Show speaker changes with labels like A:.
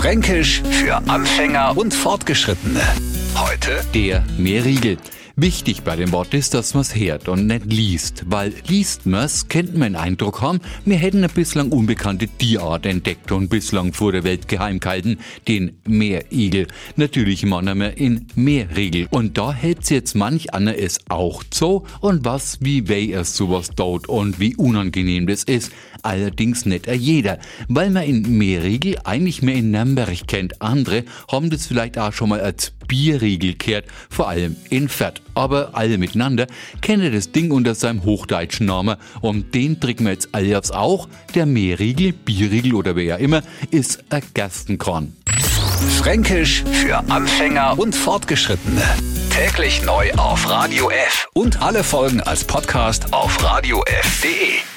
A: Fränkisch für Anfänger und Fortgeschrittene. Heute
B: Der Meerriegel. Wichtig bei dem Wort ist, dass man's hört und nicht liest, weil liest man's, könnte man den Eindruck haben, wir hätten eine bislang unbekannte Tierart entdeckt und bislang vor der Welt geheim gehalten, den Meerigel. Natürlich meinen wir in Meerriegel. Und da hält's jetzt manch einer es auch so und was, wie weh es sowas dort und wie unangenehm das ist. Allerdings nicht jeder, weil man in Meerriegel eigentlich mehr in Nürnberg kennt. Andere haben das vielleicht auch schon mal als Bierriegel kehrt, vor allem in Fett. Aber alle miteinander kennen das Ding unter seinem hochdeutschen Namen und den trinken wir jetzt alle aufs auch. Der Meerriegel, Bierriegel oder wer ja immer, ist ein Gerstenkorn.
A: Fränkisch für Anfänger und Fortgeschrittene. Täglich neu auf Radio F und alle Folgen als Podcast auf radiof.de.